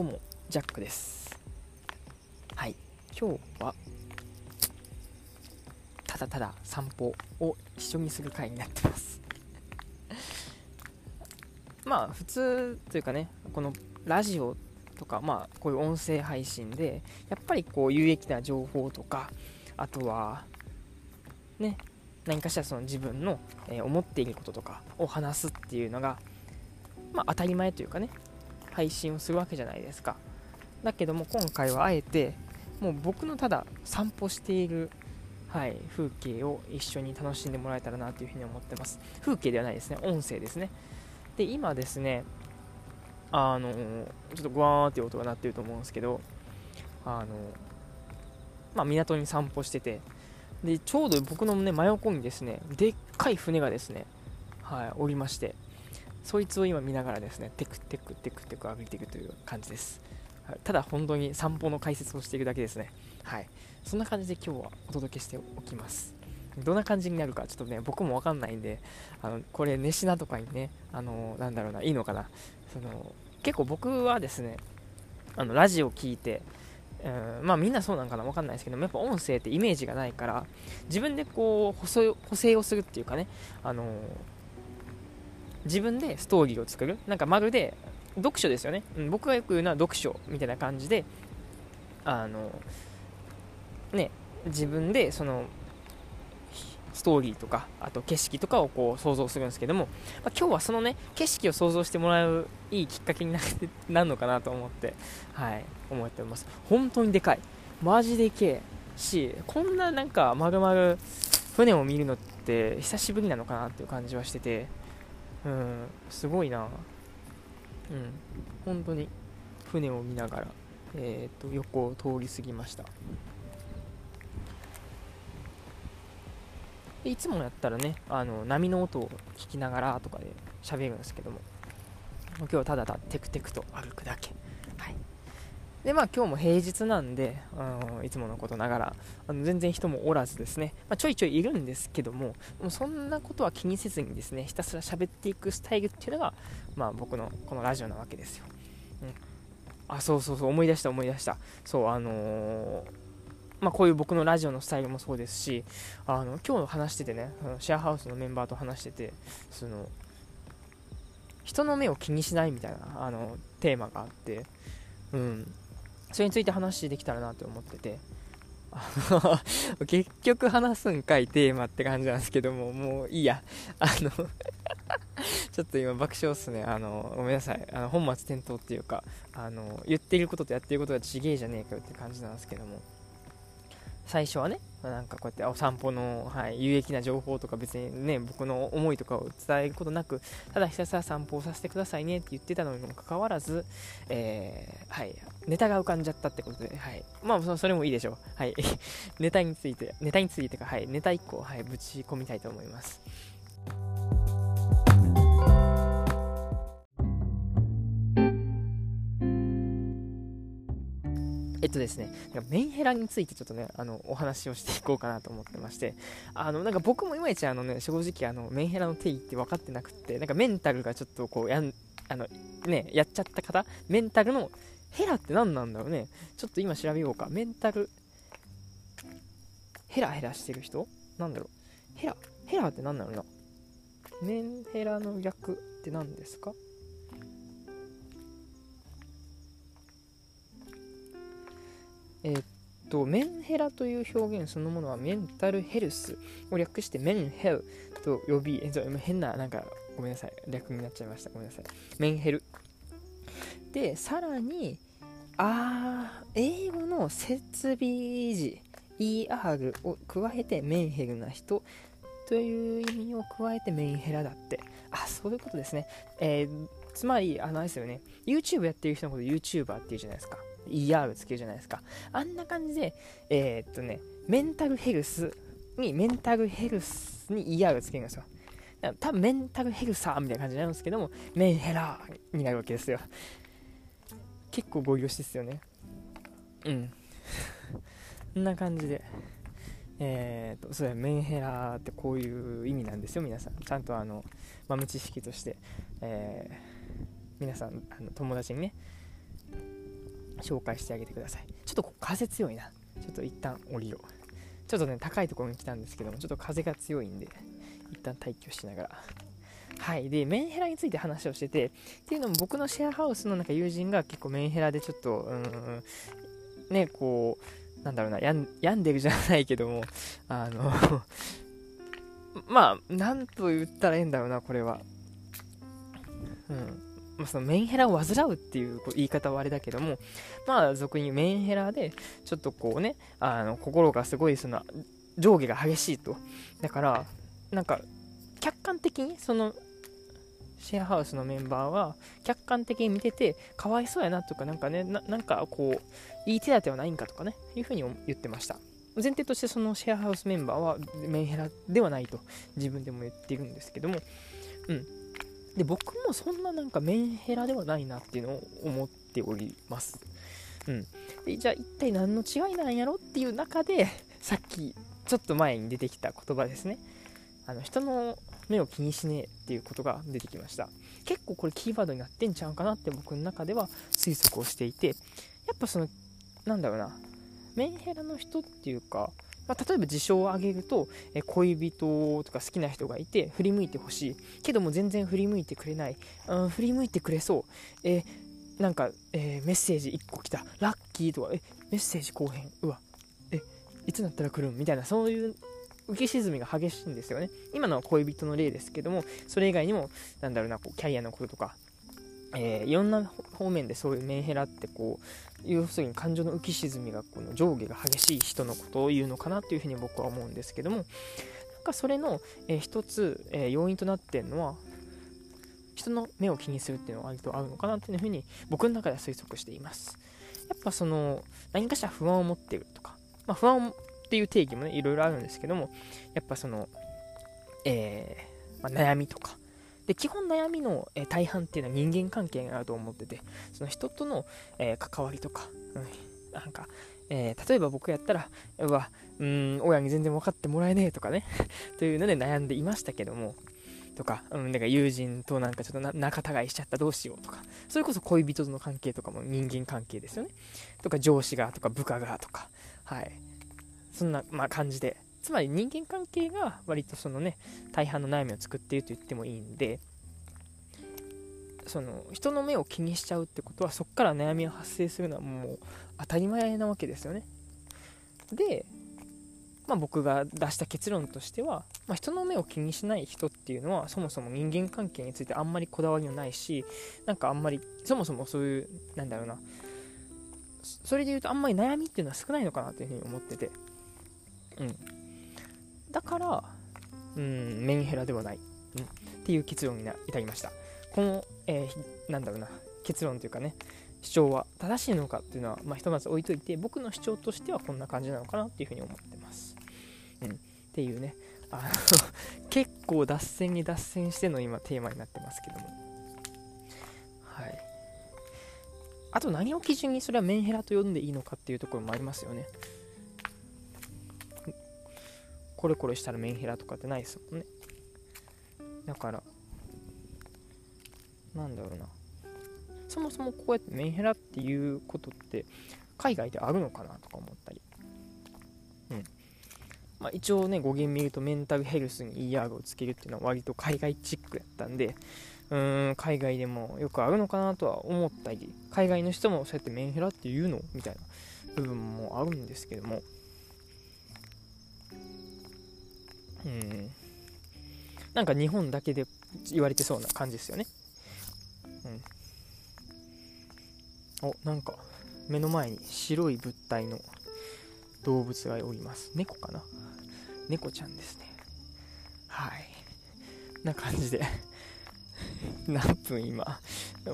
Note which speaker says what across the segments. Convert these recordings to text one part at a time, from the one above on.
Speaker 1: どうもジャックです。はい。今日はただただ散歩を一緒にする回になってます。まあ普通というかねこのラジオとかまあこういう音声配信でやっぱりこう有益な情報とかあとはね何かしらその自分の、え思っていることとかを話すっていうのがまあ当たり前というかね配信をするわけじゃないですか。だけども今回はあえてもう僕のただ散歩している、はい、風景を一緒に楽しんでもらえたらなというふに思ってます。風景ではないですね。音声ですね。で今ですねあのちょっとグワーって音が鳴ってると思うんですけどあのまあ、港に散歩しててでちょうど僕の、ね、真横にですねでっかい船がですね、はい、おりまして。そいつを今見ながらですねテクテクテクテク歩いていくという感じです、ただ本当に散歩の解説をしていくだけですね。はい。そんな感じで今日はお届けしておきます。どんな感じになるかちょっとね僕もわかんないんであのこれ寝品とかにねあのなんだろうないいのかな。その結構僕はですねあのラジオを聞いてうん、まあみんなそうなんかな分かんないですけどもやっぱ音声ってイメージがないから自分でこう補正をするっていうかね、あの、自分でストーリーを作る。なんかまるで読書ですよね、うん、僕がよく言うのは読書みたいな感じであのね自分でそのストーリーとかあと景色とかをこう想像するんですけども、まあ、今日はそのね景色を想像してもらういいきっかけにな るのかなと思ってはい思っております。本当にでかい。マジでけえしこんななんかまるまる船を見るのって久しぶりなのかなっていう感じはしててうんすごいな。うん本当に。船を見ながら、えーと、横を通り過ぎました。いつもやったらねあの波の音を聞きながらとかで喋るんですけども今日はただただテクテクと歩くだけ。でまあ今日も平日なんで、うん、いつものことながらあの全然人もおらずですね、まあ、ちょいちょいいるんですけどももうそんなことは気にせずにですねひたすら喋っていくスタイルっていうのが、まあ、僕のこのラジオなわけですよ、うん、あそうそうそう思い出した思い出した。そうあのーまあ、こういう僕のラジオのスタイルもそうですしあの今日話しててねシェアハウスのメンバーと話しててその人の目を気にしないみたいなあのテーマがあって、うん、それについて話できたらなと思ってて。結局話すんかいテーマって感じなんですけどももういいや。あの ちょっと今爆笑っすね。あのごめんなさい。あの本末転倒っていうかあの言ってることとやってることがちげえじゃねえかよって感じなんですけども。最初はね、なんかこうやってお散歩の、はい、有益な情報とか別にね、僕の思いとかを伝えることなく、ただひたすら散歩をさせてくださいねって言ってたのにもかかわらず、えー、はい、ネタが浮かんじゃったってことで、はい。まあ、それもいいでしょう。はい。ネタについて、ネタについてか、はい、ネタ1個、はい、ぶち込みたいと思います。えっとですね、メンヘラについてちょっとね、あの、お話をしていこうかなと思ってまして、あの、なんか僕もいまいちあのね、正直あの、メンヘラの定義って分かってなくて、なんかメンタルがちょっとこう、やん、あの、ね、やっちゃった方、メンタルのヘラって何なんだろうね。ちょっと今調べようか。メンタル、ヘラヘラしてる人？なんだろう。ヘラ、ヘラって何だろうな。メンヘラの逆って何ですか？えー、っと、メンヘラという表現そのものはメンタルヘルスを略してメンヘルと呼び、え変な、なんか、ごめんなさい、略になっちゃいました。ごめんなさい。メンヘル。で、さらに、あー、英語の設備時、ER を加えてメンヘルな人という意味を加えてメンヘラだって。あ、そういうことですね。えー、つまり、あの、あれですよね。YouTube やってる人のこと YouTuber っていうじゃないですか。ER つけるじゃないですか。あんな感じで、えー、っとね、メンタルヘルスに、メンタルヘルスに ER つけるんですよ。多分メンタルヘルサーみたいな感じになるんですけども、メンヘラーになるわけですよ。結構ご利用しですよね。うん。こんな感じで。えーと、そうやメンヘラってこういう意味なんですよ、皆さん。ちゃんとあの豆知識として、えー、皆さんあの友達にね、紹介してあげてくださいちょっと風強いなちょっと一旦降りようちょっとね高いところに来たんですけどもちょっと風が強いんで一旦退去しながら。はい。でメンヘラについて話をしててっていうのも僕のシェアハウスのなんか友人が結構メンヘラでちょっとうんねこうなんだろうな病んでるじゃないけどもあの まあなんと言ったらいいんだろうなこれは。うん。まあ、そのメンヘラを患うっていう言い方はあれだけども、まあ、俗にメンヘラで、ちょっとこうね、あの、心がすごい、その、上下が激しいと。だから、なんか、客観的に、その、シェアハウスのメンバーは、客観的に見てて、かわいそうやなとか、なんかね、なんかこう、いい手立てはないんかとかね、いうふうに言ってました。前提としてそのシェアハウスメンバーはメンヘラではないと自分でも言っているんですけども、うん、で僕もそんななんかメンヘラではないなっていうのを思っております。うん、でじゃあ一体何の違いなんやろっていう中でさっきちょっと前に出てきた言葉ですねあの人の目を気にしねえっていうことが出てきました。結構これキーワードになってんちゃうかなって僕の中では推測をしていてやっぱそのなんだろうなメンヘラの人っていうかまあ、例えば事象を挙げると、え恋人とか好きな人がいて振り向いてほしい。けども全然振り向いてくれない、うん、振り向いてくれそう、え、なんか、えー、メッセージ1個来た。ラッキーとかえメッセージ後編。うわ。えいつになったら来るん？みたいなそういう浮き沈みが激しいんですよね。今のは恋人の例ですけどもそれ以外にもなんだろうなこうキャリアのこととかえー、いろんな方面でそういうメンヘラってこう要するに感情の浮き沈みがこの上下が激しい人のことを言うのかなというふうに僕は思うんですけどもなんかそれの、えー、一つ、えー、要因となっているのは人の目を気にするっていうのは割と合うのかなっていうふうに僕の中では推測しています。やっぱその何かしら不安を持っているとか、まあ、不安っていう定義もねいろいろあるんですけどもやっぱその、えー、まあ、悩みとかで基本悩みの、え大半っていうのは人間関係があると思っててその人との、え関わりとか、うん、なんか、えー、例えば僕やったらうわうん親に全然分かってもらえねえとかね というので悩んでいましたけどもとか、うん、だから友人となんかちょっと仲違いしちゃったどうしようとか、それこそ恋人との関係とかも人間関係ですよね。とか上司がとか部下がとか、はい。そんな、まあ、感じで。つまり人間関係が割とそのね大半の悩みを作っていると言ってもいいんでその人の目を気にしちゃうってことはそこから悩みが発生するのはもう当たり前なわけですよね。で、まあ、僕が出した結論としては、まあ、人の目を気にしない人っていうのはそもそも人間関係についてあんまりこだわりのないしなんかあんまりそもそもそういうなんだろうな。それで言うとあんまり悩みっていうのは少ないのかなというふうに思ってて。うんだから、うん、メンヘラではない、うん、っていう結論に至りました。この、えー、なんだろうな、結論というかね、主張は正しいのかっていうのは、まあ、ひとまず置いといて、僕の主張としてはこんな感じなのかなっていうふうに思ってます。うん、っていうね、あの 結構脱線に脱線しての今テーマになってますけども。はい。あと何を基準にそれはメンヘラと呼んでいいのかっていうところもありますよね。コレコレしたらメンヘラとかってないですもんね。だからなんだろうな。そもそもこうやってメンヘラっていうことって海外であるのかなとか思ったり。うん。まあ、一応ね語源見るとメンタルヘルスに ER をつけるっていうのは割と海外チックやったんでうーん海外でもよくあるのかなとは思ったり。海外の人もそうやってメンヘラって言うのみたいな部分もあるんですけども。なんか日本だけで言われてそうな感じですよね。うん。お、なんか目の前に白い物体の動物がおります。猫かな？猫ちゃんですね。はい。な感じで 何分今？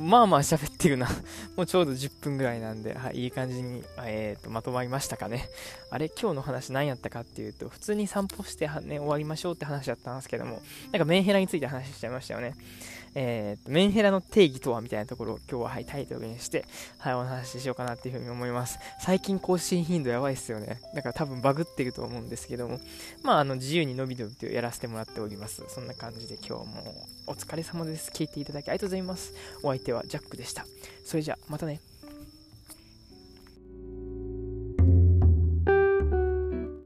Speaker 1: まあまあ喋ってるなもうちょうど10分ぐらいなんで、はい、いい感じに、えーと、まとまりましたかね。あれ、今日の話何やったかっていうと、普通に散歩してね、終わりましょうって話だったんですけども、なんかメンヘラについて話しちゃいましたよね。えーと、メンヘラの定義とはみたいなところを今日は、はい、タイトルにして、はい、お話ししようかなっていうふうに思います。最近更新頻度やばいっすよね。だから多分バグってると思うんですけども、まあ、あの、自由に伸び伸びとやらせてもらっております。そんな感じで今日もお疲れ様です。聞いていただきありがとうございます。お相手はジャックでした。それじゃあ、またね。